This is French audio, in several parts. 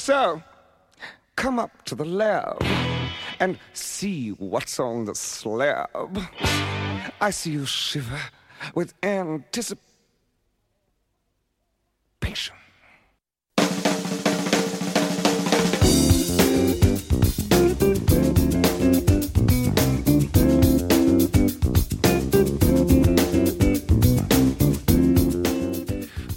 So, come up to the lab and see what's on the slab. I see you shiver with anticipation.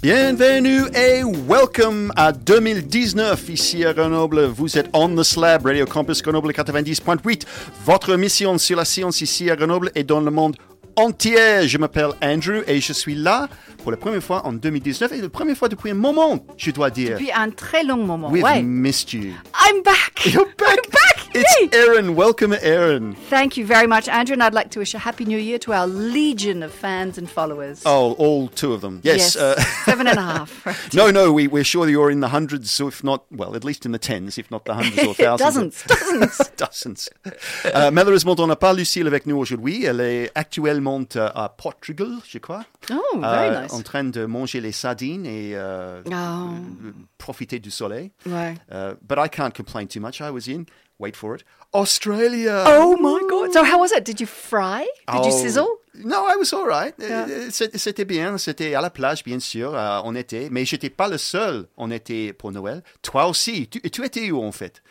Bienvenue et welcome à 2019 ici à Grenoble. Vous êtes on the slab, Radio Campus Grenoble 90.8. Votre mission sur la science ici à Grenoble et dans le monde entier. Je m'appelle Andrew et je suis là pour la première fois en 2019 et la première fois depuis un moment, je dois dire. Depuis un très long moment. We've ouais. missed you. I'm back. You're back. I'm back. It's Yay. Aaron. Welcome, Aaron. Thank you very much, Andrew, and I'd like to wish a happy new year to our legion of fans and followers. Oh, all two of them. Yes. uh, seven and a half. right. no, no, we, we're sure you're in the hundreds, so if not, well, at least in the tens, if not the hundreds or thousands. Dozens, dozens. Dozens. Euh, malheureusement, on n'a pas Lucille avec nous aujourd'hui. Elle est actuellement euh, à Portugal, je crois. Oh, very Euh, nice. En train de manger les sardines et Oh. profiter du soleil. Ouais. But I can't complain too much. I was in, wait for it, Australia. Oh my God! So how was it? Did you fry? Did you Oh, sizzle? No, I was all right. Yeah. C'était bien. C'était à la plage, bien sûr, euh, en été. Mais j'étais pas le seul en été pour Noël. Toi aussi. Tu, tu étais où, en fait?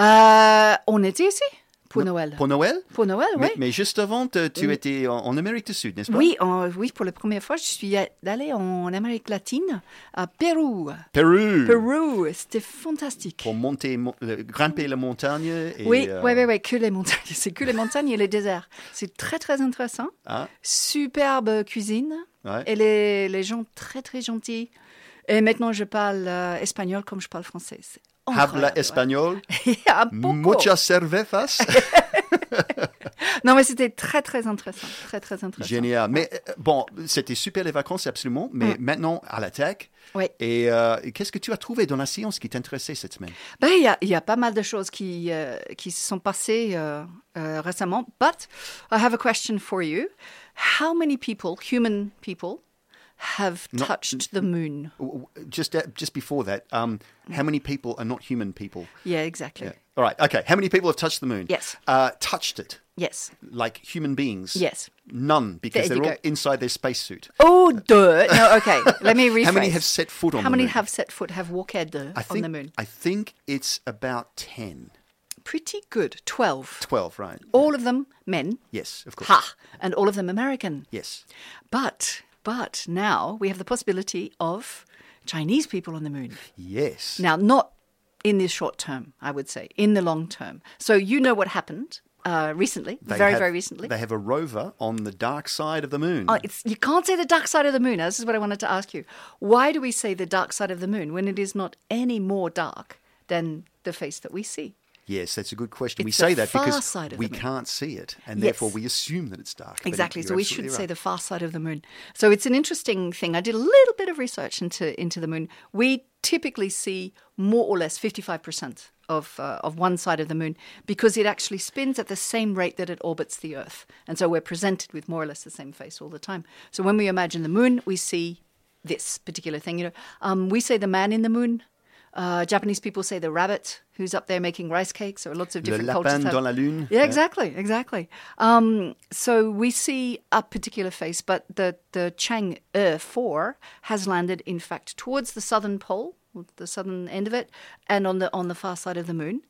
Euh, on était ici pour Noël. Pour Noël? Pour Noël, oui. mais, mais juste avant, tu étais en, en Amérique du Sud, n'est-ce pas? Oui, en- oui, pour la première fois, je suis allée en Amérique latine, à Pérou. Pérou. Pérou, c'était fantastique. Pour monter, mo- le- grimper la montagne. Et, Oui, euh, ouais, ouais, ouais, que les montagnes. C'est que les montagnes et les déserts. C'est très, très intéressant. Ah, Superbe cuisine. ouais. Et les, les gens très, très gentils. Et maintenant, je parle euh, espagnol comme je parle français. C'est Habla espagnol. Muchas cervezas. Non, mais c'était très, très intéressant. Très, très intéressant. Génial. Mais euh, bon, c'était super les vacances, absolument. Mais maintenant, à la tech. Oui. Et euh, qu'est-ce que tu as trouvé dans la science qui t'intéressait cette semaine? Ben, il y, a, y a pas mal de choses qui, euh, qui se sont passées euh, récemment. But I have a question for you. How many people, human people, have Not- touched the moon? Just uh, just before that, um, how many people are not human people? Yeah, exactly. Yeah. All right. Okay. How many people have touched the moon? Yes. Uh, touched it Yes. like human beings? Yes. None, because There they're all go. inside their spacesuit. Oh, duh. No, okay. Let me rephrase. How many have set foot on How many moon? have set foot, have walked I on the moon? I think it's about 10, Pretty good. 12. 12, right? All of them men. Yes, of course. Ha! And all of them American. Yes. But, but now we have the possibility of Chinese people on the moon. Yes. Now, not in the short term, I would say, in the long term. So you know what happened uh, recently, They very, have- very recently. They have a rover on the dark side of the moon. Oh, it's, you can't say the dark side of the moon. Now, This is what I wanted to ask you. Why do we say the dark side of the moon when it is not any more dark than the face that we see? Yes, that's a good question. we It's the say that because we can't see it, and Yes. therefore we assume that it's dark. Exactly. So we should say the far side of the moon. So it's an interesting thing. I did a little bit of research into into the moon. We typically see more or less fifty five percent of uh, of one side of the moon because it actually spins at the same rate that it orbits the Earth, and so we're presented with more or less the same face all the time. So when we imagine the moon, we see this particular thing. You know, um, we say the man in the moon. Uh, Japanese people say the rabbit who's up there making rice cakes, or lots of Le different lapin cultures. dans la lune. yeah, exactly, exactly. Um, so we see a particular face, but the the Chang'e four has landed, in fact, towards the southern pole, the southern end of it, and on the on the far side of the moon.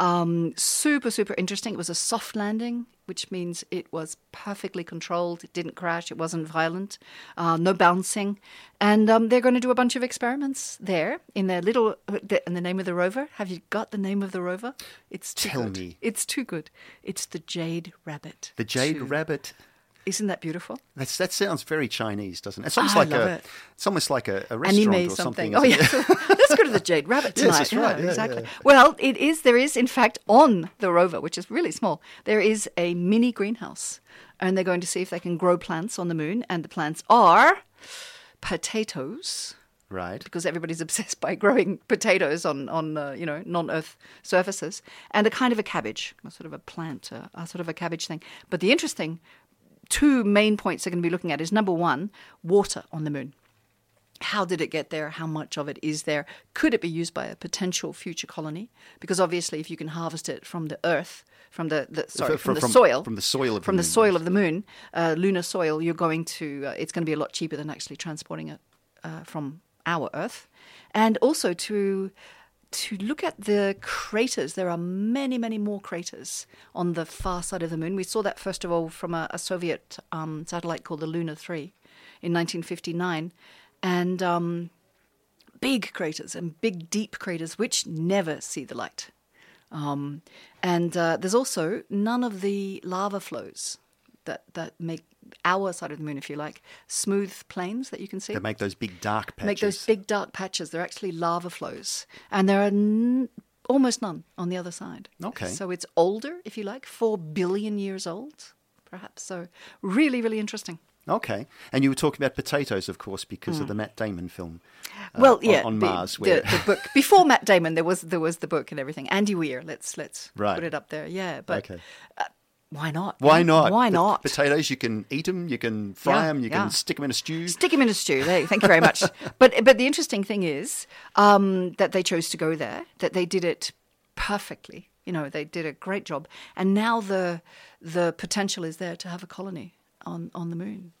Um, super, super interesting. It was a soft landing, which means it was perfectly controlled. It didn't crash. It wasn't violent. Uh, no bouncing, and um, they're going to do a bunch of experiments there in their little. And the name of the rover. Have you got the name of the rover? It's too Tell good. me. It's too good. It's the Jade Rabbit. The jade two. rabbit. Isn't that beautiful? That's, that sounds very Chinese, doesn't it? It's almost I like love a. it. It's almost like a, a restaurant Anime or something. Oh yeah, let's go to the Jade Rabbit tonight. Yes, that's right. Yeah, exactly. yeah. Well, it is. There is, in fact, on the rover, which is really small, there is a mini greenhouse, and they're going to see if they can grow plants on the moon. And the plants are potatoes. right. because everybody's obsessed by growing potatoes on on uh, you know non-earth surfaces, and a kind of a cabbage, a sort of a plant, uh, a sort of a cabbage thing. But the interesting two main points they're going to be looking at is number one, water on the moon. how did it get there? How much of it is there? Could it be used by a potential future colony? Because obviously, if you can harvest it from the earth, from the, the sorry, from, From- the from- soil, from the soil of the from the moon, soil yes. of the moon, uh, lunar soil, you're going to. Uh, it's going to be a lot cheaper than actually transporting it uh, from our Earth, and also to to look at the craters. There are many, many more craters on the far side of the moon. We saw that first of all from a, a Soviet um, satellite called the Luna Three in 1959, and um, big craters and big deep craters which never see the light. Um, and uh, there's also none of the lava flows that, that make our side of the moon, if you like, smooth plains that you can see. They make those big dark patches. Make those big dark patches. They're actually lava flows. And there are n- almost none on the other side. Okay. So it's older, if you like, four billion years old, perhaps. So really, really interesting. Okay, and you were talking about potatoes, of course, because of the Matt Damon film. uh, Hmm. well, yeah, on, the- Mars. the, Where the book before Matt Damon, there was there was the book and everything. Andy Weir, let's let's Right. put it up there. Yeah, but Okay. uh, why not? why not? Why not? potatoes? You can eat them. You can fry Yeah, them. You yeah. can stick them in a stew. Stick them in a stew. There, thank you very much. but but the interesting thing is um, that they chose to go there. That they did it perfectly. You know, they did a great job, and now the the potential is there to have a colony on on the moon.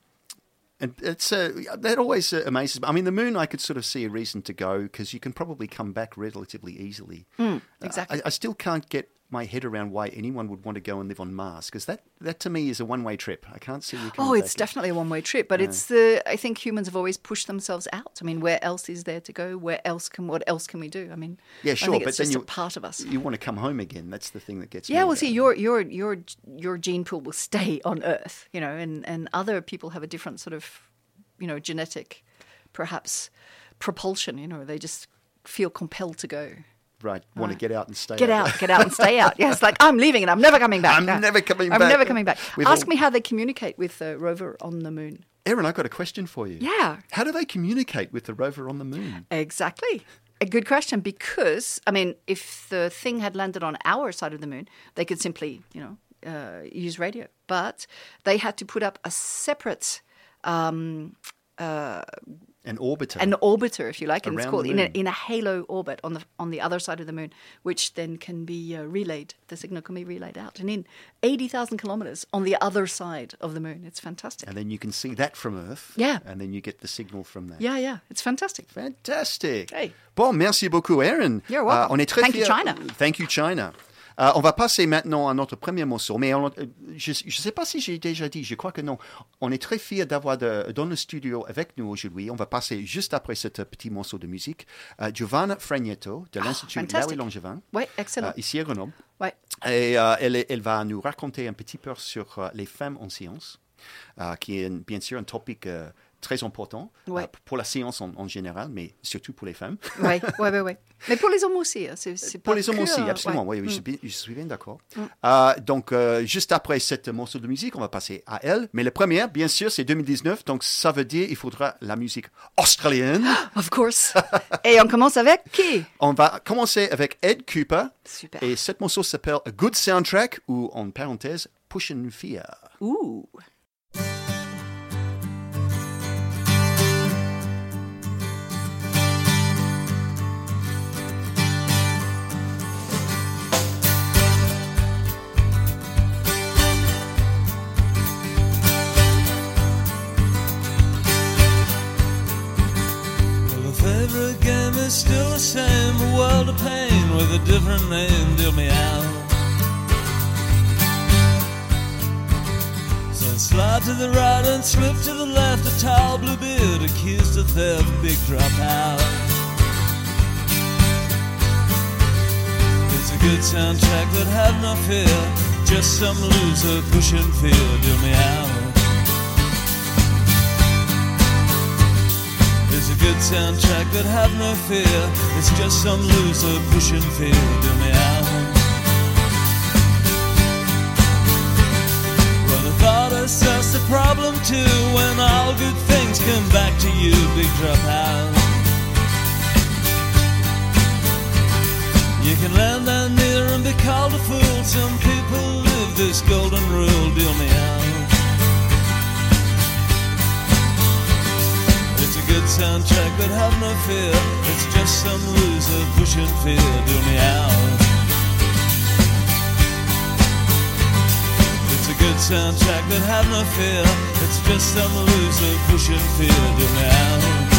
And it's uh, that always uh, amazes me. I mean, the moon, I could sort of see a reason to go because you can probably come back relatively easily. Uh, exactly. I, I still can't get my head around why anyone would want to go and live on Mars because that, that to me is a one way trip. I can't see you Oh, it's definitely a one way trip, but it's the I think humans have always pushed themselves out. I mean, where else is there to go? Where else can what else can we do? I mean, Yeah, sure, but then just you a part of us. You want to come home again. That's the thing that gets me. Yeah, well, about see, your your your your gene pool will stay on Earth, you know, and and other people have a different sort of, you know, genetic, perhaps, propulsion. You know, they just feel compelled to go. Right. Want to get out and stay. Out. Get out, get out, and stay out. Yeah, it's like I'm leaving and I'm never coming back. I'm No. never coming back. I'm never coming back. We've Ask all- me how they communicate with the rover on the moon. Erin, I've got a question for you. Yeah. How do they communicate with the rover on the moon? Exactly. A good question because I mean, if the thing had landed on our side of the moon, they could simply, you know, uh, use radio. But they had to put up a separate um, An orbiter. an orbiter, if you like, and it's called in a, in a halo orbit on the on the other side of the moon, which then can be uh, relayed. The signal can be relayed out and in eighty thousand kilometers on the other side of the moon. It's fantastic. and then you can see that from Earth. Yeah. And then you get the signal from that. Yeah, yeah, it's fantastic. Fantastic. Hey. Bon, merci beaucoup, Aaron. You're welcome. on est très Thank you, China. Thank you, China. Euh, on va passer maintenant à notre premier morceau, mais on- euh, je ne sais pas si j'ai déjà dit, je crois que non. On est très fiers d'avoir dans le studio avec nous aujourd'hui. On va passer juste après ce petit morceau de musique euh, Giovanna Fragnetto de l'Institut Ah, fantastic. Larry Langevin, Ouais, excellent. euh, ici à Grenoble. Ouais. Et elle, elle va nous raconter un petit peu sur les femmes en sciences, qui est bien sûr un topic très important Ouais. euh, pour la science en, en général, mais surtout pour les femmes. Ouais, ouais, ouais, ouais. Mais pour les hommes aussi, hein, c'est c'est Pour les hommes que, aussi, euh, absolument. ouais. Oui, oui, je, suis je suis bien d'accord. Euh, donc, euh, juste après cette morceau de musique, on va passer à elle. Mais la première, bien sûr, c'est 2019. Donc, ça veut dire qu'il faudra la musique australienne. Of course. Et on commence avec qui? On va commencer avec Ed Cooper. Super. Et cette morceau s'appelle A Good Soundtrack ou, en parenthèse, Pushing Fear. Ouh. Is still the same, a world of pain with a different name, deal me out. So I slide to the right and slip to the left, a tall blue beard accused of theft, big dropout. It's a good soundtrack that had no fear, just some loser pushing fear, deal me out. Good soundtrack that have no fear. It's just some loser pushing fear to me out. Well, the thought is just a problem too when all good things come back to you, big dropout. You can land down near and be called a fool. Some people live this golden rule, deal me out. Good soundtrack, but have no fear. It's just some loser pushing fear to me out. It's a good soundtrack, but have no fear. It's just some loser pushing fear to me out.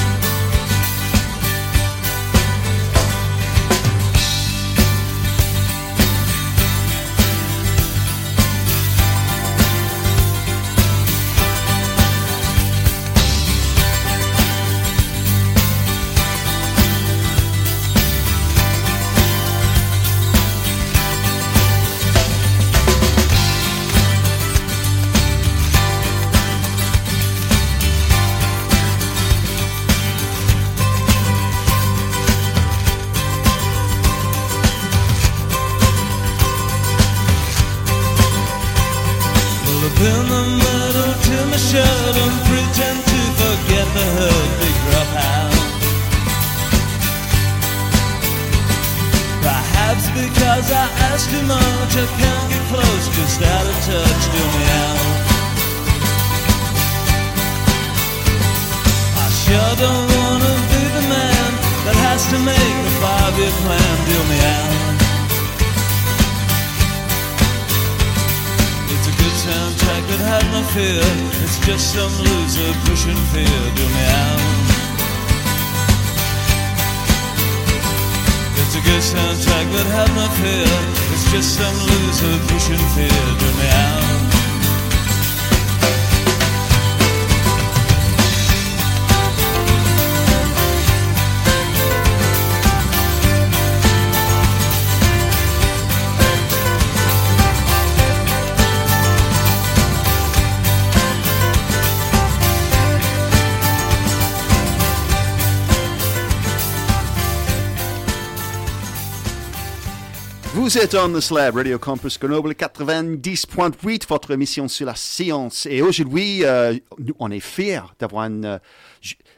Vous êtes on the slab, Radio Campus Grenoble 90.8, votre émission sur la science. Et aujourd'hui, euh, on est fiers d'avoir une...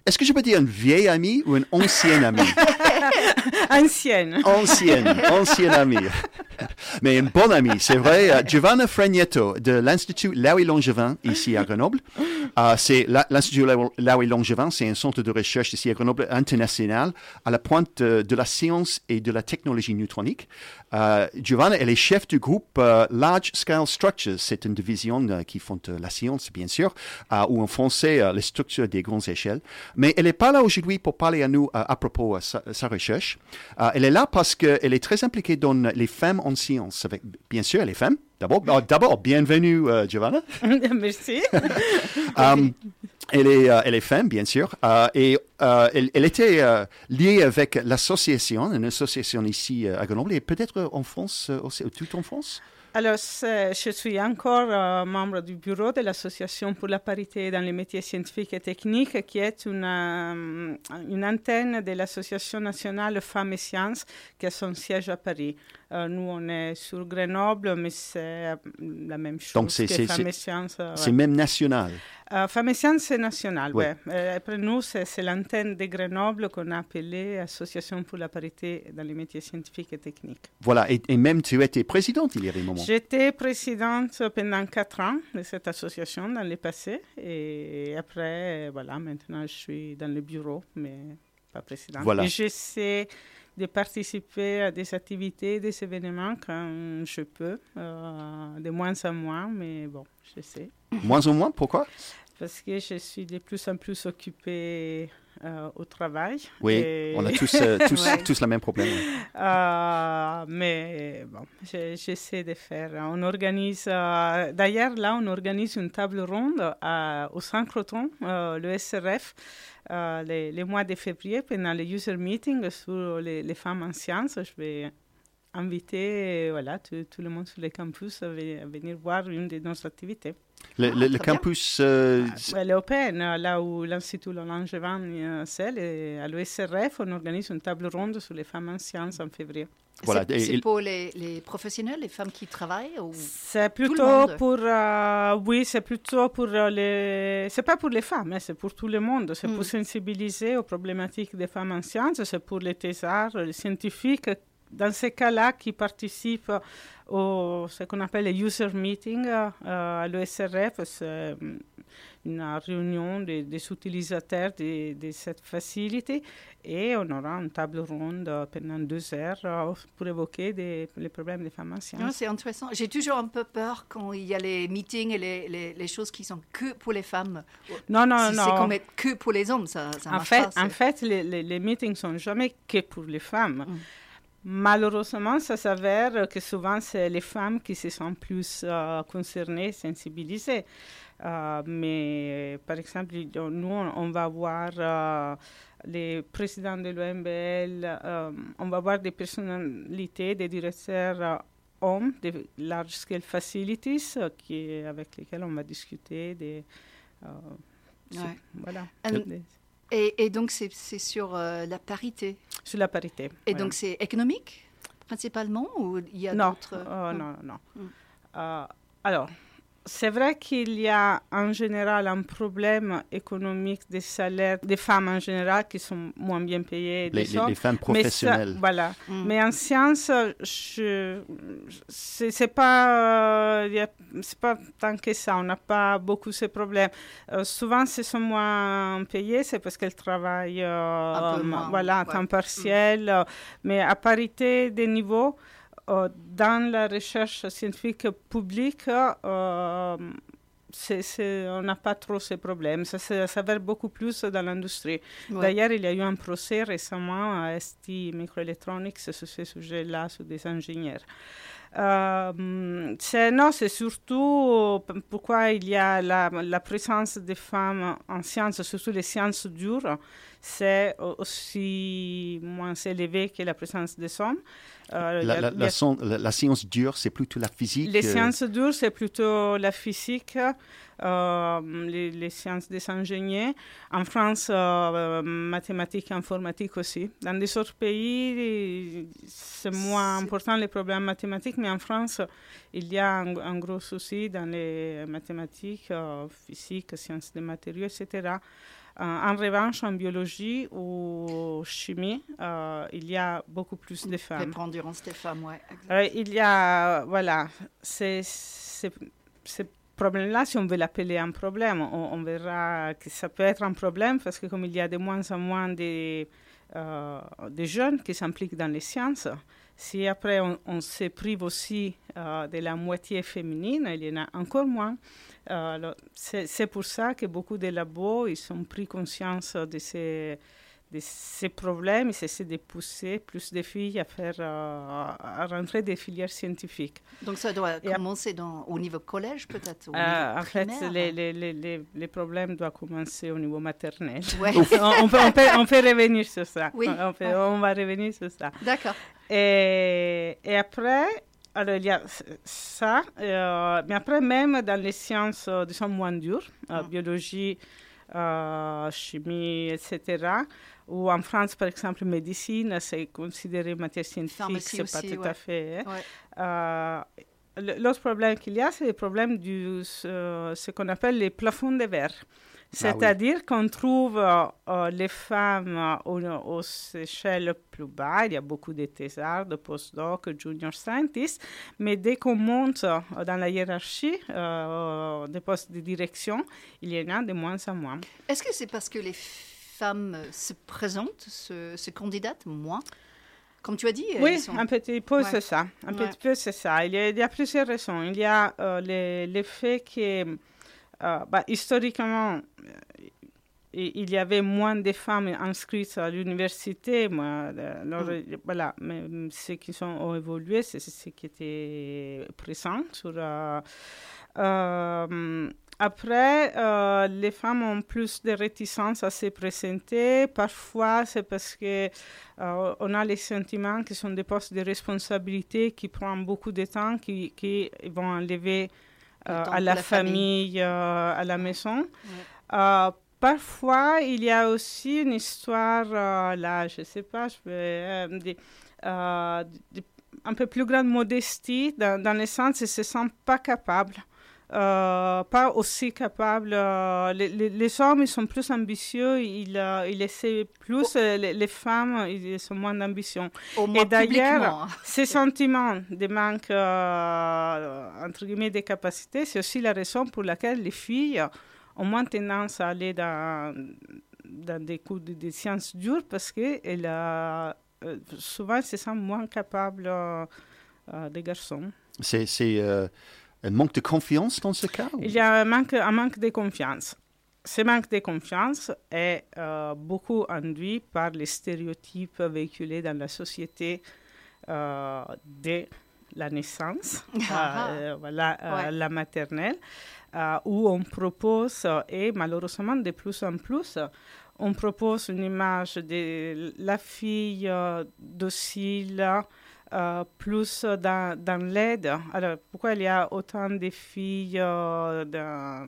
Est-ce que je peux dire une vieille amie ou une ancienne amie? Ancienne. Ancienne, ancienne amie. Mais une bonne amie, c'est vrai. euh, Giovanna Fregnetto de l'Institut Laouis Langevin, ici à Grenoble. Euh, c'est l'Institut Laou- Laouis Langevin, c'est un centre de recherche ici à Grenoble international à la pointe euh, de la science et de la technologie neutronique. Giovanna, elle est chef du groupe Large Scale Structures. C'est une division qui font euh, la science, bien sûr, ou en français, les structures des grandes échelles. Mais elle n'est pas là aujourd'hui pour parler à nous euh, à propos de sa, sa recherche. Euh, elle est là parce qu'elle est très impliquée dans les femmes en science. Avec, bien sûr, les femmes. D'abord, euh, d'abord bienvenue, euh, Giovanna. Merci. Euh, elle, est, euh, elle est femme, bien sûr, euh, et euh, elle, elle était euh, liée avec l'association, une association ici euh, à Grenoble, et peut-être en France euh, aussi, tout en France? Alors, je suis encore euh, membre du bureau de l'Association pour la parité dans les métiers scientifiques et techniques, qui est une, euh, une antenne de l'Association nationale Femmes et Sciences, qui a son siège à Paris. Euh, nous, on est sur Grenoble, mais c'est euh, la même chose Donc, c'est- Femmes c'est- et Sciences. euh, C'est même national. Euh, Femmes et Sciences, c'est national, ouais. Euh, après nous, c'est l'antenne de Grenoble qu'on a appelée Association pour la parité dans les métiers scientifiques et techniques. Voilà, et, et même tu étais présidente il y a des moments. J'étais présidente pendant quatre ans de cette association dans le passé. Et après, voilà, maintenant je suis dans le bureau, mais pas présidente. Voilà. Et de participer à des activités, des événements quand je peux, euh, de moins en moins, mais bon, j'essaie. Moins ou moins, pourquoi? Parce que je suis de plus en plus occupée euh, au travail. Oui, Et- on a tous, euh, tous, Ouais. tous le même problème. Euh, mais bon, je- j'essaie de faire. On organise, d'ailleurs, là, on organise une table ronde au Saint-Croton, euh, le SRF, les, les mois de février, pendant le user meeting sur les, les femmes en sciences. Je vais inviter voilà, tout, tout le monde sur le campus à venir voir une de nos activités. Le, le- le bien. campus, euh, Ouais, L'EOPN, là où l'Institut Langevin euh, c'est, et à l'ESRF, on organise une table ronde sur les femmes en sciences en février. Voilà, C'est pour les, les professionnels, les femmes qui travaillent ou... C'est le plutôt monde? pour, euh, oui, c'est plutôt pour euh, les, c'est pas pour les femmes, hein, c'est pour tout le monde. C'est pour Mm. sensibiliser aux problématiques des femmes en sciences, c'est pour les thésards, les scientifiques, dans ces cas-là, qui participent au ce qu'on appelle les user meetings euh, à l'ESRF. C'est euh, une réunion des, des utilisateurs de, de, cette facilité et on aura une table ronde pendant deux heures euh, pour évoquer des, les problèmes des femmes anciennes. C'est intéressant. J'ai toujours un peu peur quand il y a les meetings et les, les, les choses qui sont que pour les femmes. Non, non, si non. C'est comme être que pour les hommes, ça, ça en marche fait, pas. En fait, les, les, les meetings sont jamais que pour les femmes. Mm. Malheureusement, ça s'avère que souvent, c'est les femmes qui se sentent plus euh, concernées, sensibilisées. Euh, mais par exemple, nous, on va voir euh, les présidents de l'OMBL, on va voir des personnalités, des directeurs hommes de large scale facilities qui, avec lesquels on va discuter des. Ouais. Voilà. Et, donc, c'est sur la parité Sur la parité. Et voilà. donc, c'est économique principalement ou il y a d'autres euh, non, non, non. Mm. alors, c'est vrai qu'il y a en général un problème économique des salaires des femmes en général qui sont moins bien payées. Les, les, les femmes professionnelles. Mais ça, voilà. Mm. Mais en sciences, je, c'est pas, euh, c'est pas tant que ça. On n'a pas beaucoup ces problèmes. Euh, souvent, ce sont moins payées, c'est parce qu'elles travaillent euh, voilà, à ouais. temps partiel. Mm. mais à parité des niveaux, euh, dans la recherche scientifique publique, euh, c est, c est, on n'a pas trop ces problèmes. Ça s'avère beaucoup plus dans l'industrie. Ouais. D'ailleurs, il y a eu un procès récemment à ST Microelectronics sur ce sujet-là, sur des ingénieurs. Euh, c'est, non, c'est surtout pourquoi il y a la, la, présence des femmes en sciences, surtout les sciences dures, c'est aussi moins élevé que la présence des hommes. Euh, la, la, la, son, la, science dure, c'est plutôt la physique Les sciences dures, c'est plutôt la physique, euh, les, les, sciences des ingénieurs. En France, euh, mathématiques, informatique aussi. Dans des autres pays, c'est moins important les problèmes mathématiques, mais en France, il y a un, un gros souci dans les mathématiques, euh, physique, sciences des matériaux, etc. en revanche, en biologie ou chimie, euh, il y a beaucoup plus de femmes. Prépondérance des femmes, oui. Euh, il y a, voilà, ces problèmes-là, si on veut l'appeler un problème, on, on, verra que ça peut être un problème parce que comme il y a de moins en moins de, euh, de jeunes qui s'impliquent dans les sciences, si après on, se prive aussi euh, de la moitié féminine, il y en a encore moins. Euh, c'est pour ça que beaucoup de labos ils ont pris conscience de ces, de ces problèmes essaient de pousser plus de filles à, faire, euh, à rentrer des filières scientifiques. Donc ça doit et commencer dans, au niveau collège peut-être euh, En fait, les, les, les, les, problèmes doivent commencer au niveau maternel. Ouais. on, on, peut, on, peut, on, peut, revenir sur ça. Oui. On, peut, on va revenir sur ça. D'accord. Et, et après, alors, il y a ça, euh, mais après, même dans les sciences, disons, moins dures, Mm. biologie, chimie, etc., ou en France, par exemple, médecine, c'est considéré matière scientifique, c'est pas tout ouais. à fait. Ouais. L'autre problème qu'il y a, c'est le problème du ce qu'on appelle les plafonds de verre. C'est-à-dire ah oui. qu'on trouve euh, les femmes euh, aux, aux, échelles plus bas, il y a beaucoup de thésards, de postdocs, junior scientists, mais dès qu'on monte euh, dans la hiérarchie des postes de direction, il y en a de moins en moins. Est-ce que c'est parce que les femmes se présentent, se, se candidatent moins? Comme tu as dit Oui, sont... un petit peu, ouais. c'est ça. Un ouais. petit peu, c'est ça. Il y, a, il y, a, plusieurs raisons. Il y a le, le fait que euh, bah, historiquement, il y avait moins de femmes inscrites à l'université. Mm. voilà, mais ceux qui sont, ont évolué, c'est ce qui était présent. Sur, euh, euh, après, les femmes ont plus de réticence à se présenter. Parfois, c'est parce que on a les sentiments qui sont des postes de responsabilité qui prennent beaucoup de temps, qui, qui vont enlever euh, à la, la famille, famille. Euh, à la maison. Ouais. Euh, parfois, il y a aussi une histoire, là, je ne sais pas, je vais, un peu plus grande modestie, dans, dans le sens qu'ils ne se sentent pas capables. Euh, pas aussi capables. Euh, les, les, les, hommes, ils sont plus ambitieux, ils, euh, ils essaient plus. Oh. Les, les, femmes, ils sont moins d'ambition. Et d'ailleurs, ces sentiments de manque, euh, entre guillemets, de capacité, c'est aussi la raison pour laquelle les filles ont moins tendance à aller dans, dans des cours de, de sciences dures parce que elle a, euh, souvent, elles se sentent moins capables euh, euh, des garçons. C'est c'est, euh, un manque de confiance dans ce cas ou- Il y a un manque, un manque de confiance. Ce manque de confiance est euh, beaucoup induit par les stéréotypes véhiculés dans la société euh, dès la naissance, Ah. euh, voilà, euh, Ouais. la maternelle, euh, où on propose, et malheureusement de plus en plus, on propose une image de la fille euh, docile, euh, plus dans, l'aide. Alors, pourquoi il y a autant de filles euh, dans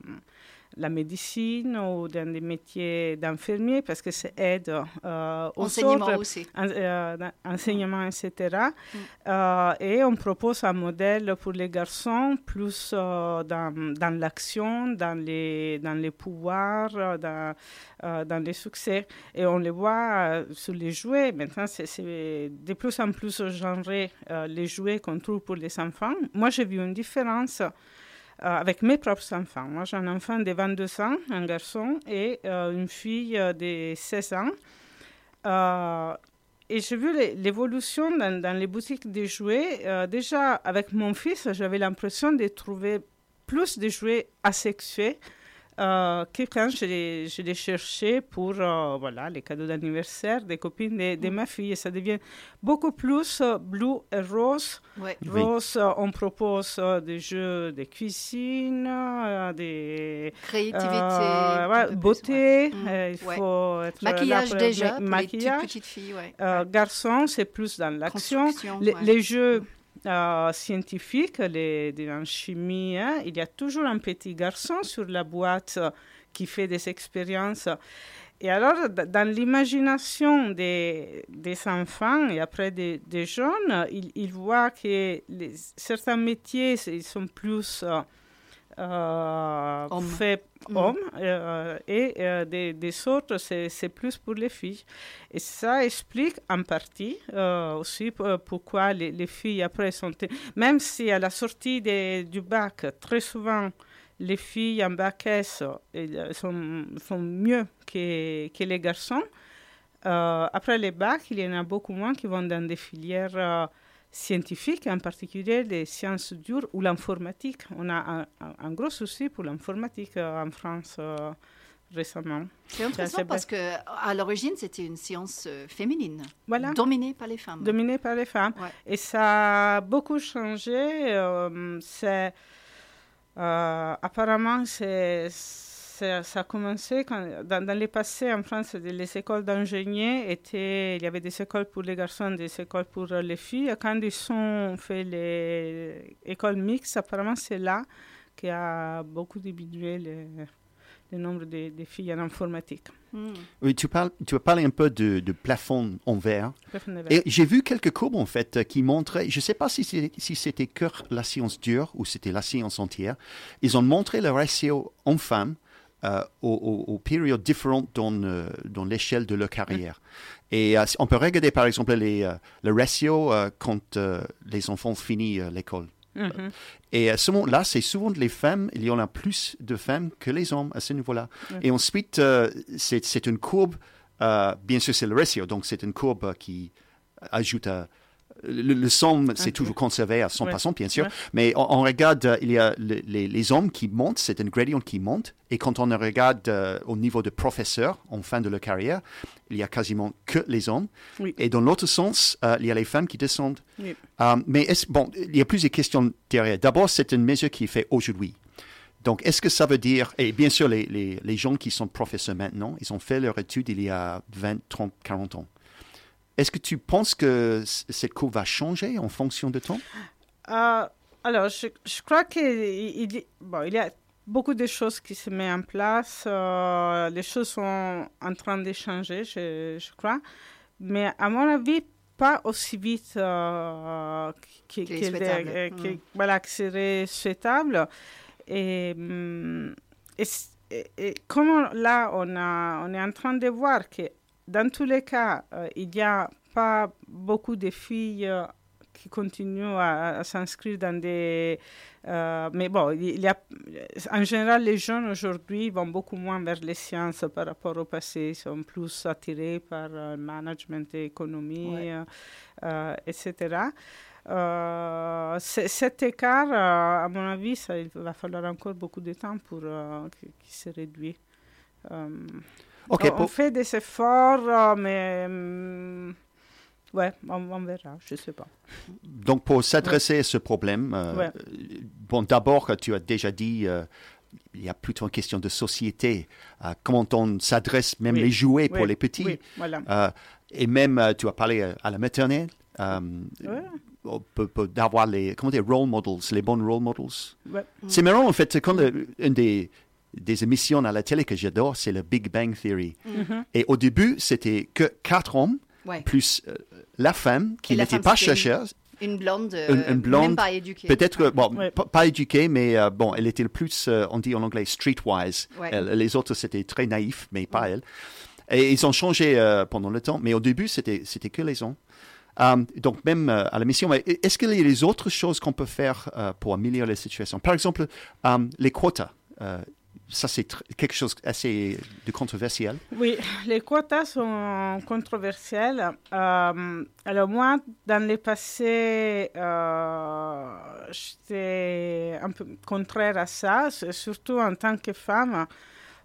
la médecine ou dans des métiers d'infirmier Parce que c'est aide euh, aux Enseignement autres, aussi. en- euh, enseignement, etc. Mm. Euh, et on propose un modèle pour les garçons plus euh, dans, dans l'action, dans les, dans les pouvoirs, dans, dans les succès. Et on les voit sur les jouets. Maintenant, c'est de plus en plus genré, les jouets qu'on trouve pour les enfants. Moi, j'ai vu une différence. Euh, avec mes propres enfants. Moi, j'ai un enfant de 22 ans, un garçon, et euh, une fille euh, de 16 ans. Et j'ai vu l'é- l'évolution dans, les boutiques de jouets. Déjà, avec mon fils, j'avais l'impression de trouver plus de jouets asexués euh, que quand je les, je les cherchais pour euh, voilà, les cadeaux d'anniversaire des copines de, de ma fille. Et ça devient beaucoup plus euh, bleu et rose. Ouais. Oui. Rose, euh, on propose euh, des jeux de cuisine, euh, des Créativité. euh, ouais, plus, beauté. ouais. Mm, euh, il ouais. faut être Maquillage déjà, ma- pour les maquillage. petites filles, ouais. Euh, garçons, c'est plus dans l'action. Les, ouais. les jeux euh, scientifiques, les, en chimie, hein, il y a toujours un petit garçon sur la boîte qui fait des expériences. Et alors, dans l'imagination des, enfants et après des, jeunes, ils, voient que certains métiers ils sont plus euh, euh, faits Mm. hommes euh, et euh, des, des autres, c'est plus pour les filles. Et ça explique en partie aussi pourquoi les, les filles après sont... Même si à la sortie des- du bac, très souvent, les filles en bac S sont, font mieux que, que les garçons. Euh, après les bacs, il y en a beaucoup moins qui vont dans des filières euh, scientifiques, en particulier les sciences dures ou l'informatique. On a un, gros souci pour l'informatique euh, en France euh, récemment. C'est intéressant parce que à l'origine, c'était une science euh, féminine, Voilà. dominée par les femmes. dominé par les femmes. Ouais. Et ça a beaucoup changé. euh, c'est, euh, apparemment, c'est, ça a commencé quand, dans, dans le passé en France, les écoles d'ingénieurs étaient, il y avait des écoles pour les garçons, des écoles pour les filles. Quand ils ont fait les écoles mixtes, apparemment, c'est là qu'il a beaucoup diminué le, le nombre de, de filles en informatique. Mm. Oui, tu, parles, tu as parlé un peu de, de plafond en verre. Et j'ai vu quelques courbes en fait qui montraient, je ne sais pas si c'est- si c'était que la science dure ou c'était la science entière, ils ont montré le ratio homme-femme euh, aux, aux- aux périodes différentes dans, euh, dans l'échelle de leur carrière. Et euh, on peut regarder par exemple les, le ratio quand les enfants finissent l'école. Mhm. Et à ce moment-là, c'est souvent les femmes, il y en a plus de femmes que les hommes à ce niveau-là. Et ensuite, c'est c'est une courbe, bien sûr c'est le ratio, donc c'est une courbe qui ajoute à... Le, le somme, c'est toujours conservé à 100%, Ouais. bien sûr. Ouais. Mais on, on regarde, euh, il y a le- les, les hommes qui montent, c'est un gradient qui monte. Et quand on regarde euh, au niveau de professeur en fin de leur carrière, il y a quasiment que les hommes. Oui. Et dans l'autre sens, euh, il y a les femmes qui descendent. Oui. Mais bon, il y a plusieurs questions derrière. D'abord, c'est une mesure qui est faite aujourd'hui. Donc, est-ce que ça veut dire, et bien sûr, les, les, les gens qui sont professeurs maintenant, ils ont fait leur étude il y a 20, 30, 40 ans. Est-ce que tu penses que cette courbe va changer en fonction de temps? Euh, alors, je, je crois qu'il il, bon, il y a beaucoup de choses qui se mettent en place. euh, les choses sont en train de changer, je, je crois. Mais à mon avis, pas aussi vite euh, que, que- euh, que- Mm. voilà, que serait souhaitable. Et, hum, et, c- et- et comme là, on, a, on est en train de voir que dans tous les cas, euh, il n'y a pas beaucoup de filles euh, qui continuent à, à s'inscrire dans des... euh, mais bon, il y a, en général, les jeunes aujourd'hui vont beaucoup moins vers les sciences par rapport au passé. Ils sont plus attirés par le management et l'économie, Ouais. etc. Euh, cet écart, euh, à mon avis, ça, il va falloir encore beaucoup de temps pour euh, qu'il se réduise. On, fait des efforts, euh, mais hum, ouais, on, on verra, je sais pas. donc pour s'adresser à ce problème, euh, Ouais. bon, d'abord, tu as déjà dit, euh, il y a plutôt une question de société. euh, comment on s'adresse, même Oui. les jouets pour les petits. Oui, voilà. Et même, tu as parlé à la maternelle, Ouais. d'avoir les, comment dire, role models, les bons role models. Ouais. C'est marrant, en fait, quand euh, une des, des émissions à la télé que j'adore, c'est le Big Bang Theory. Mhm. Et au début, c'était que quatre hommes, Ouais. plus euh, la femme, qui n'était pas chercheuse, Une blonde, Une- euh, une blonde, même pas éduquée. Peut-être bon, Ouais. pas, éduquée, mais euh, bon, elle était le plus, euh, on dit en anglais, streetwise. Ouais. Elle- les autres, c'était très naïf, mais pas elle. Et ils ont changé euh, pendant le temps, mais au début, c'était c'était que les hommes. Donc, même euh, à la mission, mais est-ce qu'il y a des autres choses qu'on peut faire euh, pour améliorer la situation? Par exemple, les quotas. Euh, ça, c'est tr- quelque chose assez de controversiel. Oui, les quotas sont controversiels. Euh, alors moi, dans le passé, euh, j'étais un peu contraire à ça, surtout en tant que femme.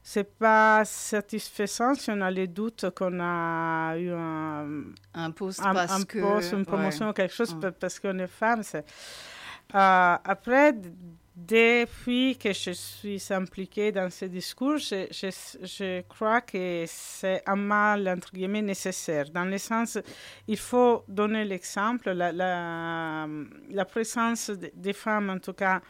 C'est pas satisfaisant si on a les doutes qu'on a eu un, Un poste un, parce un que... poste, une ouais. promotion, quelque chose Ouais. parce qu'on est femme. c'est- Euh, après, depuis que je suis impliquée dans ce discours, je, crois que c'est un mal, entre guillemets, nécessaire. Dans le sens, il faut donner l'exemple, la, présence de- des femmes, en tout cas,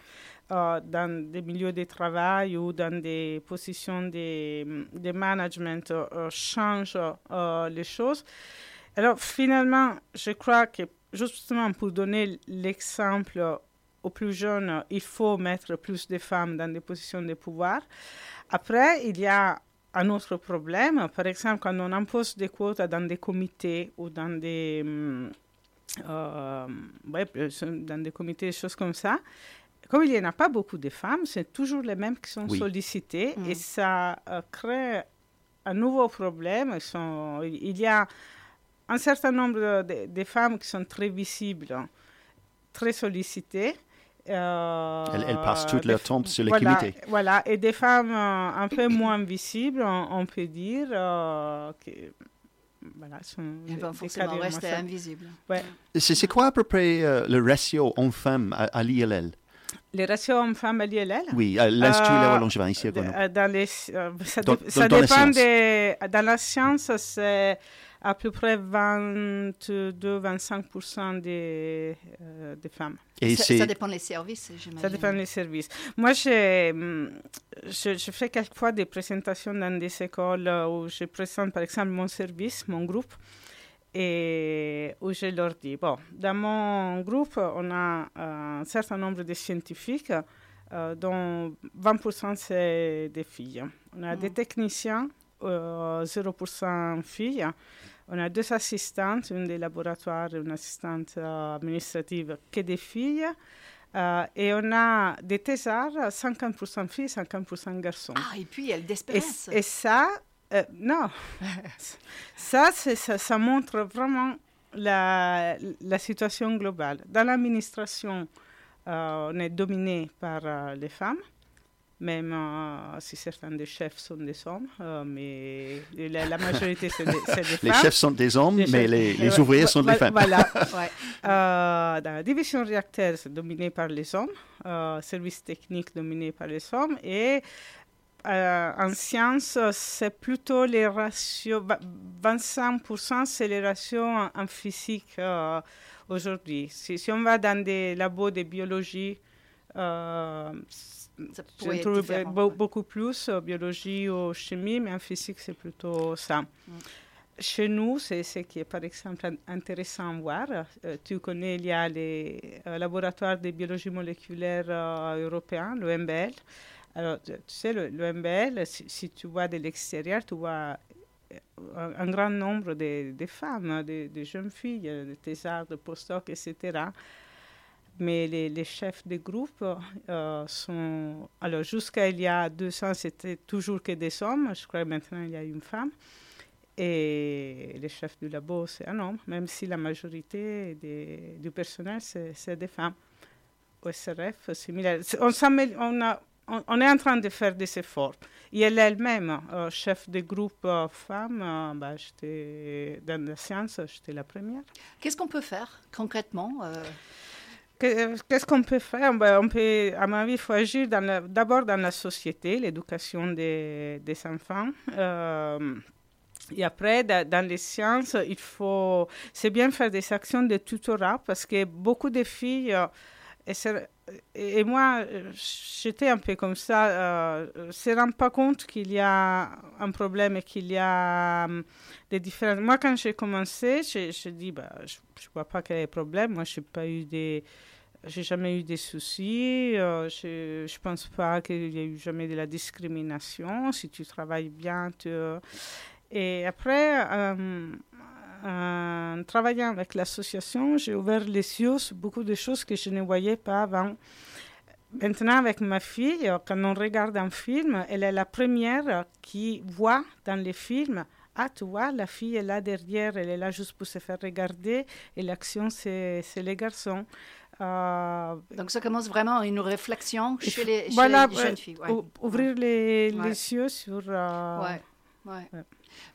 euh, dans des milieux de travail ou dans des positions de, management, euh, change euh, les choses. Alors finalement, je crois que justement pour donner l'exemple aux plus jeunes, il faut mettre plus de femmes dans des positions de pouvoir. Après, il y a un autre problème. Par exemple, quand on impose des quotas dans des comités ou dans des, euh, ouais, dans des comités, des choses comme ça, comme il n'y en a pas beaucoup de femmes, c'est toujours les mêmes qui sont Oui. sollicitées Mm. et ça euh, crée un nouveau problème. Ils sont- il y a un certain nombre de, de- de femmes qui sont très visibles, très sollicitées. Euh, Elles, elles passent tout des leur temps sur les voilà, comités. Voilà, et des femmes euh, un peu moins visibles, on, on peut dire, euh, que voilà, sont Elles des- vont des forcément rester invisibles. C'est c'est quoi à peu près euh, le ratio homme-femme à, à l'ILL Les ratios hommes-femmes à l'ILL Oui, à l'Institut Euh, Léo Langevin, ici à de- Grenoble. euh, dans les, euh, ça, Dans- dé- ça dans- dans la dépend des... Dans la science, c'est à peu près 22-25% des, euh, des femmes. Et ça, dépend des services, j'imagine. Ça dépend des services. Moi, hum, je, je fais quelquefois des présentations dans des écoles euh, où je présente, par exemple, mon service, mon groupe, et où je leur dis, bon, dans mon groupe, on a un certain nombre de scientifiques, euh, dont 20% c'est des filles. On a des Mhm. techniciens, euh, 0% filles. On a deux assistantes, une des laboratoires et une assistante euh, administrative, que des filles. Euh, et on a des thésards, 50% filles, 50% garçons. Ah, et puis il y a le et, et ça, euh, non, ça, ça, ça montre vraiment la, la situation globale. Dans l'administration, euh, on est dominé par les femmes, même euh, si certains des chefs sont des hommes, euh, mais la, la majorité, c'est des, des les femmes. chefs sont des hommes, Les mais chefs- les, ouvriers ouais, sont des femmes. Voilà. Ouais. Euh, dans la division réacteur, c'est dominé par les hommes. Euh, service technique dominé par les hommes. Et euh, en sciences, c'est plutôt les ratios. va- 25%, c'est les ratios en, en physique euh, aujourd'hui. Si, si on va dans des labos de biologie, euh, Ça je pourrait être trouve différent, be- ouais. beaucoup plus euh, biologie ou chimie, mais en physique, c'est plutôt ça. Chez nous, c'est ce qui est par exemple in- intéressant à voir. Euh, tu connais, il y a les euh, laboratoires de biologie moléculaire euh, européens, le MBL. Alors, tu tu sais, le, le MBL, si, si tu vois de l'extérieur, tu vois un, un grand nombre de, de femmes, de, de jeunes filles, de thésards, de postdocs, etc. Mais les, les chefs de groupe euh, sont... Alors, jusqu'à il y a deux ans, c'était toujours que des hommes. Je crois maintenant, il y a une femme. Et le chef du labo, c'est un homme, même si la majorité du personnel, c'est des femmes. Au SRF, similaire. On, est en train de faire des efforts. Et elle elle-même, euh, chef de groupe euh, femme, euh, bah, dans la science, j'étais la première. Qu'est-ce qu'on peut faire concrètement euh, Qu'est-ce qu'on peut faire? Ben, On peut, à mon avis, il faut agir d'abord dans la société, l'éducation des, enfants. Euh, et après, da- dans les sciences, il faut, c'est bien faire des actions de tutorat parce que beaucoup de filles, euh, et, moi, euh, j'étais un peu comme ça, euh, ne se rendent pas compte qu'il y a un problème et qu'il y a hum, des différences. Moi, quand j'ai commencé, j'ai dit, bah, je ne vois pas quel est le problème. Moi, je n'ai. J'ai jamais eu des soucis. euh, je ne pense pas qu'il y ait eu jamais de la discrimination. Si tu travailles bien, tu... Et après, euh, en travaillant avec l'association, j'ai ouvert les yeux sur beaucoup de choses que je ne voyais pas avant. Maintenant, avec ma fille, euh, quand on regarde un film, elle est la première qui voit dans les films Ah, tu vois, la fille est là derrière, elle est là juste pour se faire regarder, et l'action, c'est les garçons. Euh, Donc ça commence vraiment une réflexion chez les, chez voilà, les ouais, jeunes filles. ouais. Ouvrir les, Ouais. les yeux sur. euh, ouais.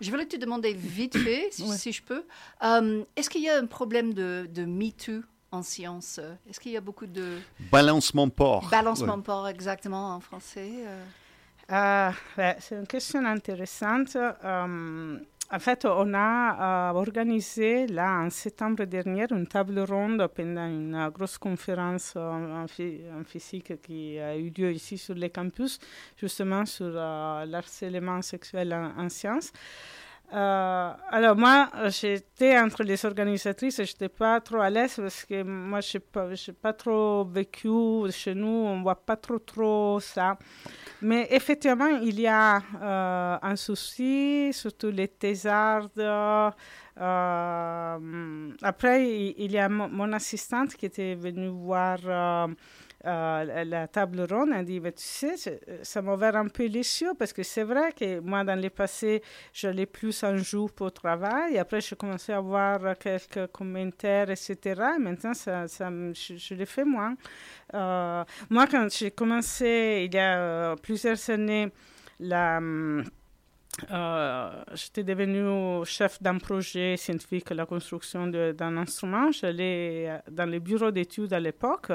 Je voulais te demander vite fait, si, Ouais. si je peux, euh, est-ce qu'il y a un problème de, de Me Too en science? Est-ce qu'il y a beaucoup de Balancement port. balancement Ouais. port exactement en français euh? Ah, ouais, c'est une question intéressante. Euh, en fait, on a euh, organisé là en septembre dernier une table ronde pendant une euh, grosse conférence en, en phy- en physique qui a eu lieu ici sur le campus, justement sur euh, l'harcèlement sexuel en, en sciences. Euh, alors moi, j'étais entre les organisatrices, je n'étais pas trop à l'aise parce que moi, je n'ai pas, pas trop vécu chez nous, on ne voit pas trop trop ça. Mais effectivement, il y a euh, un souci, surtout les thésards. Euh, après, il, y a mon assistante qui était venue voir euh, euh, la, table ronde. Elle dit, Mais tu sais, je- ça m'a ouvert un peu les yeux parce que c'est vrai que moi, dans le passé, j'allais plus un jour pour travail. Après, j'ai commencé à avoir quelques commentaires, etc. Et maintenant, ça, je, je le fais moins. Euh, moi, quand j'ai commencé, il y a euh, plusieurs années, la, hum, euh, j'étais devenue chef d'un projet scientifique, la construction d'un instrument. J'allais euh, dans les bureaux d'études à l'époque.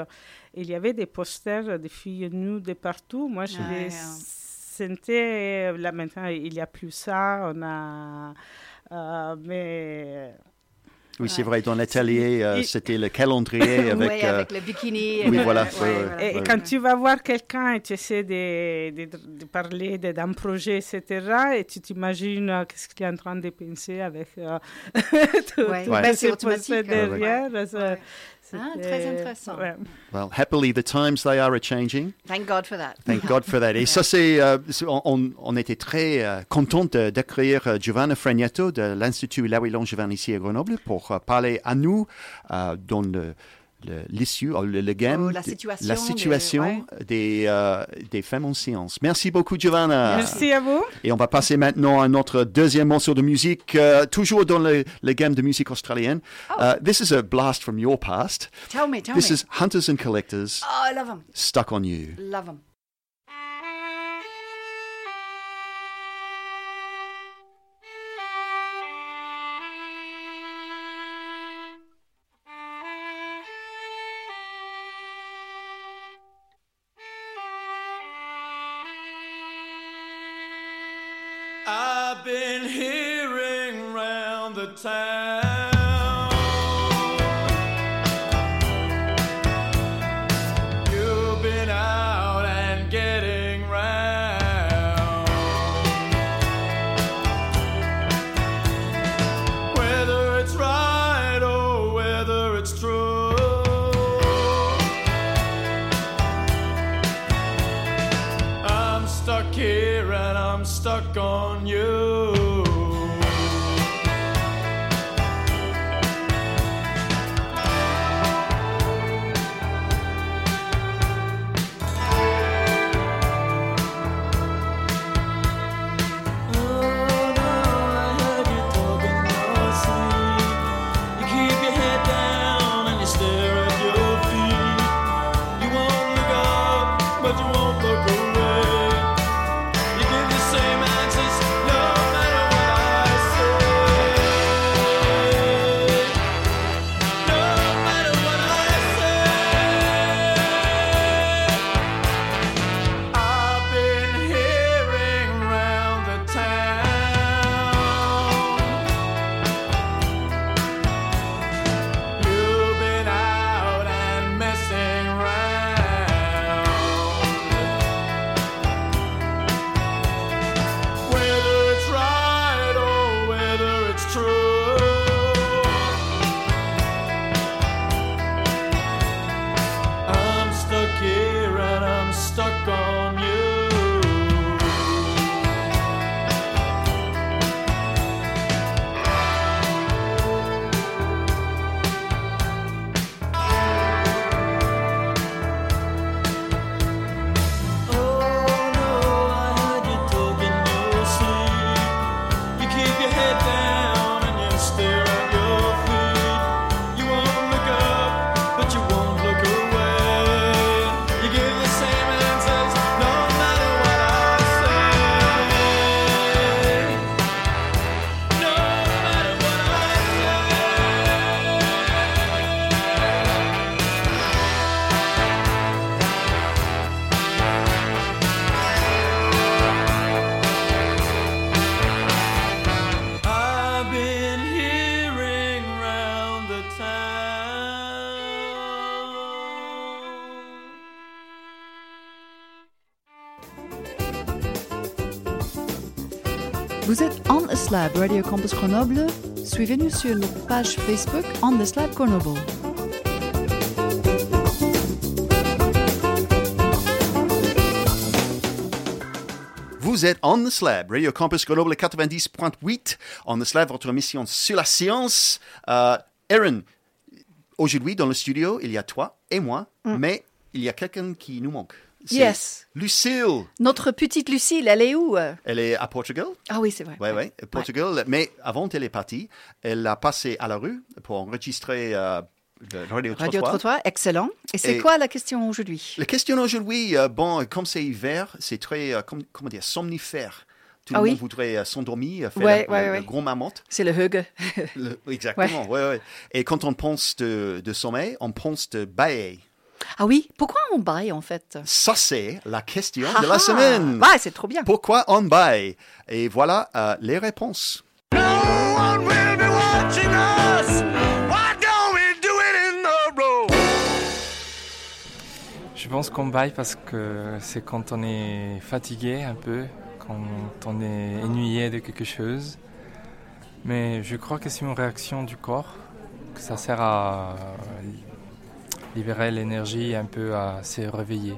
Il y avait des posters de filles nues de partout. Moi, je les sentais. Là, maintenant, il n'y a plus ça. On a. euh, mais Oui, c'est vrai, dans l'atelier, euh, c'était le calendrier avec... Ouais, euh, avec le bikini. oui, euh, voilà, ouais, ouais, voilà. Et, quand tu vas voir quelqu'un et tu essaies de, de, de parler d'un projet, etc., et tu t'imagines euh, qu'est-ce qu'il est en train de penser avec euh, tout, Ouais. tout Ouais. Ce c'est qui hein. derrière. Ah, très intéressant. ouais. Well, happily, the times they are a-changing. Thank God for that. Thank God for that. Et ça, c'est, euh, on, on- était très euh, contents de- d'accueillir euh, Giovanna Fragnato de l'Institut Larry Langevin ici à Grenoble pour euh, parler à nous euh, dans le, le- l'issue, euh, le, le game, Oh, la situation la des- euh, des femmes en sciences. Merci beaucoup, Giovanna. Merci à vous. Et on va passer maintenant à notre deuxième morceau de musique, euh, toujours dans le, le game de musique australienne. Uh, this is a blast from your past. Tell me, tell This me. is Hunters and Collectors, Oh, I love him. Stuck on You. Love him. Stuck on you. Êtes On the Slab, Radio Campus Grenoble. Suivez-nous sur notre page Facebook On the Slab Grenoble. Vous êtes On the Slab, Radio Campus Grenoble 90.8. On the Slab, votre émission sur la science. Euh, Aaron, aujourd'hui dans le studio, il y a toi et moi, mais il y a quelqu'un qui nous manque. Yes. Lucille. Notre petite Lucille, elle est où? Elle est à Portugal. Ah oui, c'est vrai. Oui, oui, Portugal. Mais avant, elle est partie. Elle a passé à la rue pour enregistrer euh, le radio, Radio trottoir. Excellent. Et c'est quoi la question aujourd'hui? La question aujourd'hui, euh, bon, comme c'est hiver, c'est très, euh, comme- comment dire, somnifère. Tout Ah le oui? monde voudrait euh, s'endormir, faire Ouais, le gros mammouth. C'est le hug. Exactement, ouais. Ouais, Et quand on pense de, de sommeil, on pense de bailler. Ah oui, pourquoi on baille en fait? Ça, c'est la question de la ah. semaine. Ouais, c'est trop bien. Pourquoi on baille? Et voilà euh, les réponses. No one will be watching us. Why don't we do it in the road? Je pense qu'on baille parce que c'est quand on est fatigué un peu, quand on est ennuyé de quelque chose. Mais je crois que c'est une réaction du corps, que ça sert à libérer l'énergie et un peu à se réveiller.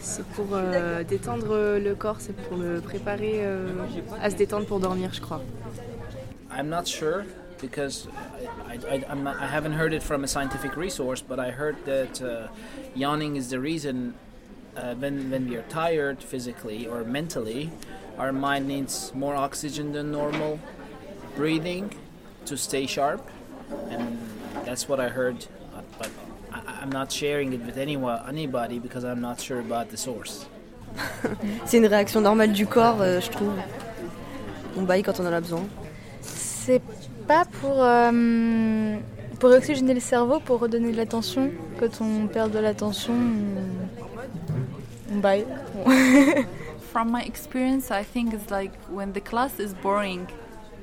C'est pour euh, détendre le corps, c'est pour le préparer euh, à se détendre pour dormir, je crois. I'm not sure because I, I, I'm not, I haven't heard it from a scientific resource, but I heard that uh, yawning is the reason uh, when, when we are tired physically or mentally, our mind needs more oxygen than normal breathing to stay sharp. And that's what I heard, I'm not sharing it with anyone, anybody because I'm not sure about the source. C'est une réaction normale du corps, euh, je trouve. On baille quand on en a besoin. C'est pas pour, euh, pour oxygéner le cerveau, pour redonner de l'attention. Quand on perd de l'attention, on, on baille. From my experience, I think it's like when the class is boring,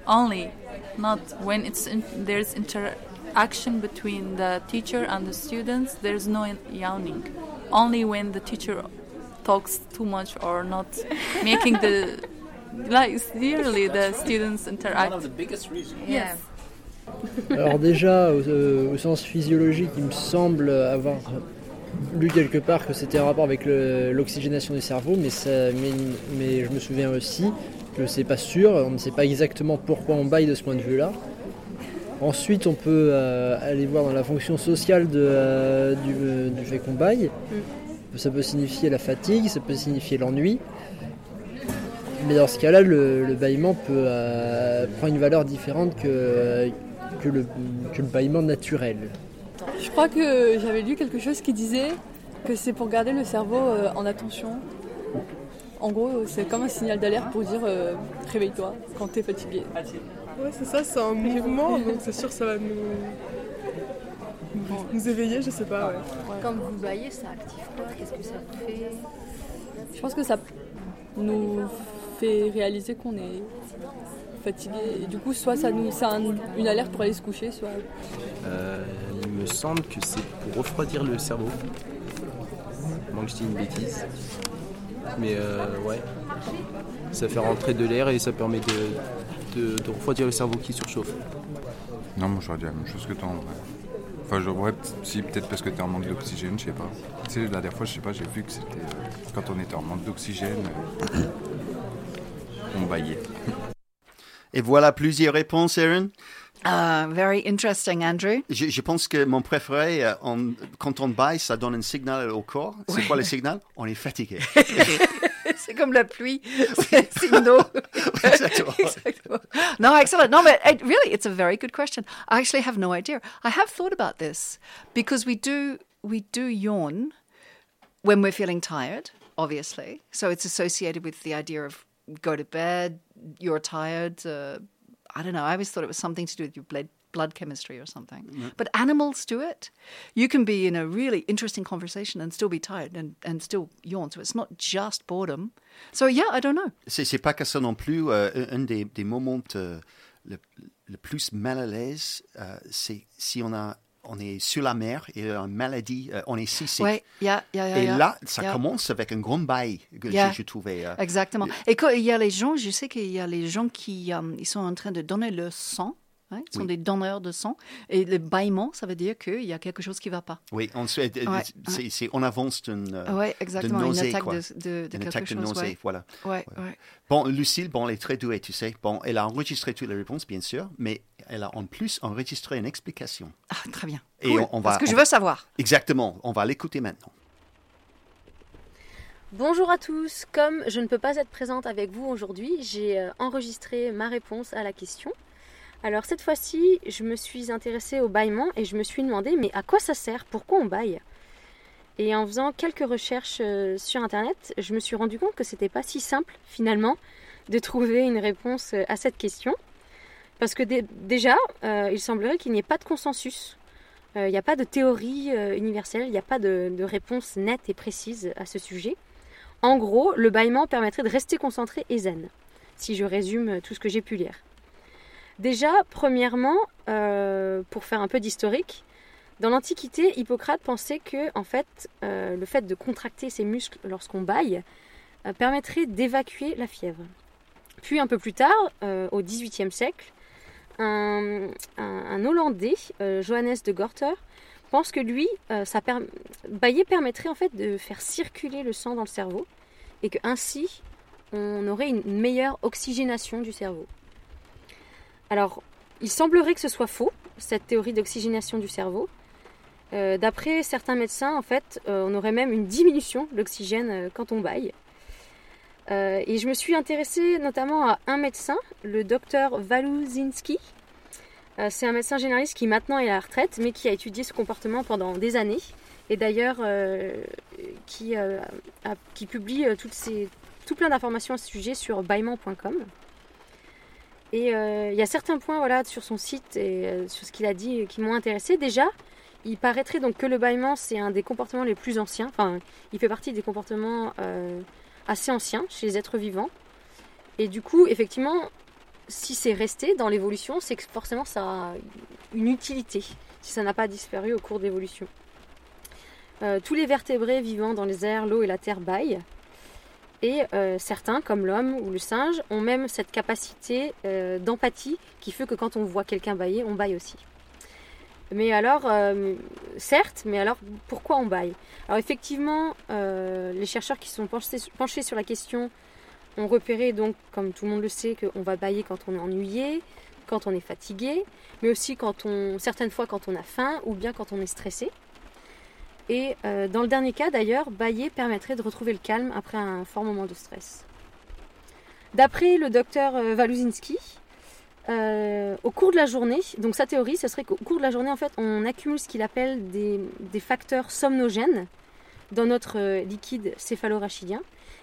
only, not when it's in, there's interaction between the teacher and the students. There's no yawning. Only when the teacher talks too much or not making the like really the students One interact. of the biggest reasons. Yes. Alors déjà, au, euh, au sens physiologique, il me semble avoir lu quelque part que c'était en rapport avec l'oxygénation du cerveau, mais, ça, mais, mais je me souviens aussi que c'est pas sûr, on ne sait pas exactement pourquoi on baille de ce point de vue-là. Ensuite, on peut euh, aller voir dans la fonction sociale de, euh, du, euh, du fait qu'on baille. Ça peut signifier la fatigue, ça peut signifier l'ennui. Mais dans ce cas-là, le, le bâillement peut euh, prendre une valeur différente que, que, le, que le bâillement naturel. Je crois que j'avais lu quelque chose qui disait que c'est pour garder le cerveau en attention. En gros, c'est comme un signal d'alerte pour dire euh, réveille-toi quand t'es fatigué. Ouais, c'est ça, c'est un mouvement, donc c'est sûr que ça va nous, nous, nous éveiller, je sais pas. Ouais. Quand vous baillez, ça active quoi? Qu'est-ce que ça vous fait? Je pense que ça nous fait réaliser qu'on est fatigué. Et du coup, soit ça nous, c'est un- une alerte pour aller se coucher, soit Euh, il me semble que c'est pour refroidir le cerveau. Moi que je dis une bêtise. Mais euh, ouais. Ça fait rentrer de l'air et ça permet de, de- de refroidir le cerveau qui surchauffe. Non, moi j'aurais dit la même chose que toi en vrai. Enfin, je, ouais, si, peut-être parce que t'es en manque d'oxygène, je sais pas. Tu sais, la dernière fois, je sais pas, j'ai vu que c'était. euh, quand on était en manque d'oxygène, euh, on baillait. Et voilà plusieurs réponses, Aaron. Ah, very interesting, Andrew. Je, je pense que mon préféré, euh, on- quand on baille, ça donne un signal au corps. C'est quoi le signal On est fatigué. c'est comme la pluie, c'est signe d'eau. Exactement. Exactement. No, excellent. No, but it, really, it's a very good question. I actually have no idea. I have thought about this because we do we do yawn when we're feeling tired, obviously. So it's associated with the idea of go to bed, you're tired. Uh, I don't know. I always thought it was something to do with your blood blood chemistry or something. Mm. But animals do it. You can be in a really interesting conversation and still be tired and, and still yawn. So it's not just boredom. So yeah, I don't know. C'est pas que ça non plus. euh, un des, des moments euh, le, le plus mal à l'aise, euh, c'est si on a on est sur la mer et une maladie, euh, on est seasick. Ouais, yeah, yeah, yeah, et là, ça commence avec un grand bail que j'ai- trouvé. euh, Exactement. Et quand il y a les gens, je sais qu'il y a les gens qui euh, ils sont en train de donner le sang. hein, ils sont Oui. des donneurs de sang. Et le bâillement, ça veut dire qu'il y a quelque chose qui ne va pas. Oui, ensuite, Ouais, c'est, c'est en avance d'une Ouais, exactement, une nausée, attaque quoi. de- de- de Une quelque attaque de chose, nausée, ouais. voilà. Bon, Lucille, bon, elle est très douée, tu sais. Bon, elle a enregistré toutes les réponses, bien sûr, mais elle a en plus enregistré une explication. Ah, très bien. Et Cool, on, on va, parce que je on- veux savoir. Exactement, on va l'écouter maintenant. Bonjour à tous, comme je ne peux pas être présente avec vous aujourd'hui, j'ai euh, enregistré ma réponse à la question. Alors cette fois-ci, je me suis intéressée au bâillement et je me suis demandé mais à quoi ça sert? Pourquoi on baille Et en faisant quelques recherches euh, sur internet, je me suis rendu compte que c'était pas si simple finalement de trouver une réponse euh, à cette question. Parce que dé- déjà, euh, il semblerait qu'il n'y ait pas de consensus. Euh, Il n'y a pas de théorie euh, universelle, il n'y a pas de, de réponse nette et précise à ce sujet. En gros, le bâillement permettrait de rester concentré et zen, si je résume tout ce que j'ai pu lire. Déjà, premièrement, pour faire un peu d'historique, dans l'Antiquité, Hippocrate pensait que, en fait, le fait de contracter ses muscles lorsqu'on baille euh, permettrait d'évacuer la fièvre. Puis un peu plus tard, au XVIIIe siècle, un, Hollandais, euh, Johannes de Gorter, pense que lui, euh, ça permettrait en fait de faire circuler le sang dans le cerveau et que ainsi on aurait une meilleure oxygénation du cerveau. Alors, il semblerait que ce soit faux, cette théorie d'oxygénation du cerveau. Euh, D'après certains médecins, en fait, euh, on aurait même une diminution de l'oxygène quand on baille. Euh, et je me suis intéressée notamment à un médecin, le docteur Waluzinski. Euh, c'est un médecin généraliste qui maintenant est à la retraite, mais qui a étudié ce comportement pendant des années. Et d'ailleurs, euh, qui, euh, qui publie tout plein d'informations à ce sujet sur baillement.com. Et il y a certains points voilà, sur son site et sur ce qu'il a dit qui m'ont intéressé. Déjà, il paraîtrait donc que le bâillement, c'est un des comportements les plus anciens. Enfin, il fait partie des comportements assez anciens chez les êtres vivants. Et du coup, effectivement, si c'est resté dans l'évolution, c'est que forcément ça a une utilité, si ça n'a pas disparu au cours de l'évolution. Euh, tous les vertébrés vivant dans les airs, l'eau et la terre baillent. Et euh, certains, comme l'homme ou le singe, ont même cette capacité euh, d'empathie qui fait que quand on voit quelqu'un bailler, on baille aussi. Mais alors, euh, certes, mais alors pourquoi on baille? Alors effectivement, euh, les chercheurs qui sont penchés, sur la question ont repéré donc, comme tout le monde le sait, qu'on va bailler quand on est ennuyé, quand on est fatigué, mais aussi quand on, certaines fois quand on a faim ou bien quand on est stressé. Et euh, dans le dernier cas d'ailleurs, bailler permettrait de retrouver le calme après un fort moment de stress. D'après le docteur euh, Waluzinski, euh, au cours de la journée, donc sa théorie, ce serait qu'au cours de la journée, en fait, on accumule ce qu'il appelle des, facteurs somnogènes dans notre euh, liquide céphalorachidien.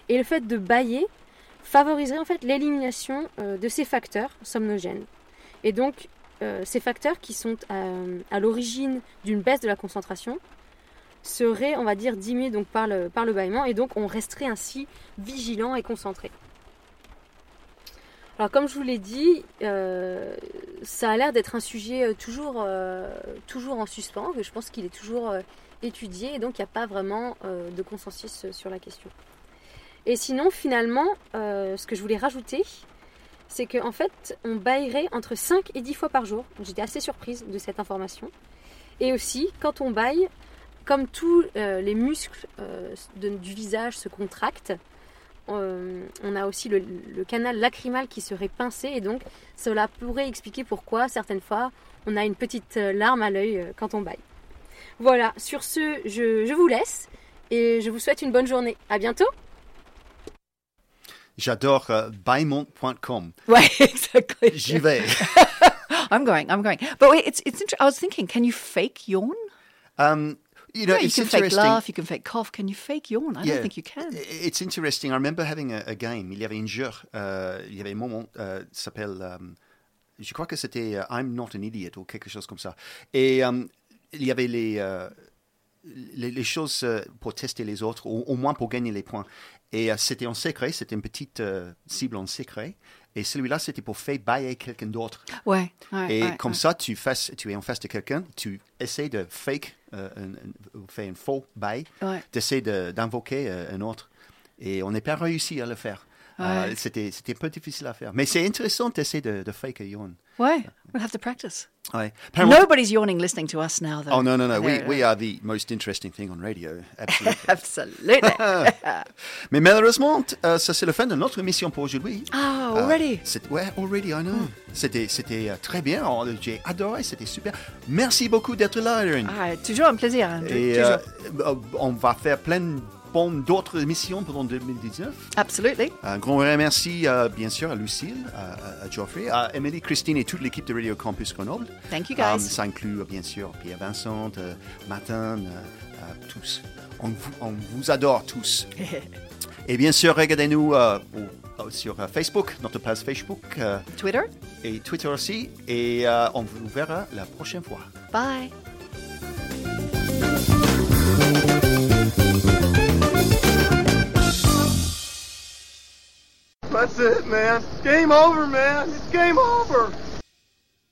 Et le fait de bailler favoriserait en fait l'élimination euh, de ces facteurs somnogènes. Et donc, ces facteurs qui sont à l'origine d'une baisse de la concentration seraient, on va dire, diminués donc par le, par le bâillement et donc on resterait ainsi vigilant et concentré. Alors comme je vous l'ai dit, euh, ça a l'air d'être un sujet euh, toujours, euh, toujours en suspens, que je pense qu'il est toujours étudié et donc il n'y a pas vraiment de consensus sur la question. Et sinon, finalement, ce que je voulais rajouter, c'est qu'en fait, on baillerait entre 5 et 10 fois par jour. J'étais assez surprise de cette information. Et aussi, quand on baille, comme tous les muscles du visage se contractent, on a aussi le, le canal lacrymal qui serait pincé et donc cela pourrait expliquer pourquoi certaines fois on a une petite euh, larme à l'œil euh, quand on baille. Voilà, sur ce, je, je vous laisse et je vous souhaite une bonne journée. À bientôt! J'adore euh, baimont.com. Ouais, exactly. J'y vais. I'm going. I'm going. But wait, it's it's. Inter- I was thinking, can you fake yawn? Um, you know, Yeah, you it's can fake laugh. You can fake cough. Can you fake yawn? I Yeah. don't think you can. It's interesting. I remember having a, a game. Il y avait un jeu. euh, il y avait un moment. Euh, s'appelle. euh, je crois que c'était euh, I'm not an idiot ou quelque chose comme ça. Et euh, il y avait les. euh, les, les choses euh, pour tester les autres, au, au moins pour gagner les points. Et euh, c'était en secret, c'était une petite cible en secret. Et celui-là, c'était pour faire bailler quelqu'un d'autre. Ouais, ouais, Et ouais, comme ça, tu, fasses, tu es en face de quelqu'un, tu essaies de fake, euh, un, un- ou faire un faux bail, Ouais. tu essaies de- d'invoquer euh, un autre. Et on n'est pas réussi à le faire. Euh, Ouais. c'était un peu difficile à faire. Mais c'est intéressant d'essayer de, de fake a yawn. Ouais, we'll have to practice. Apparemment- Nobody's yawning listening to us now, though. Oh, no, no, no. We, we are the most interesting thing on radio. Absolutely. Absolutely. Mais malheureusement, euh, ça c'est la fin de notre émission pour aujourd'hui. Ah, Euh, already? c'est- ouais, already, I know. C'était, c'était euh, très bien. Oh, J'ai adoré, c'était super. Merci beaucoup d'être là, Erin. Ah, toujours un plaisir, Andrew. Et toujours. euh, euh, on va faire plein d'autres émissions pendant 2019. Absolutely. Un grand merci, euh, bien sûr, à Lucille, à, à Geoffrey, à Emily, Christine et toute l'équipe de Radio Campus Grenoble. Thank you, guys. Euh, ça inclut, euh, bien sûr, Pierre Vincent, euh, Martin, euh, tous. On vous, on vous adore tous. Et bien sûr, regardez-nous sur Facebook, notre page Facebook. Twitter. Et Twitter aussi. Et on vous verra la prochaine fois. Bye. That's it, man. Game over, man. It's game over.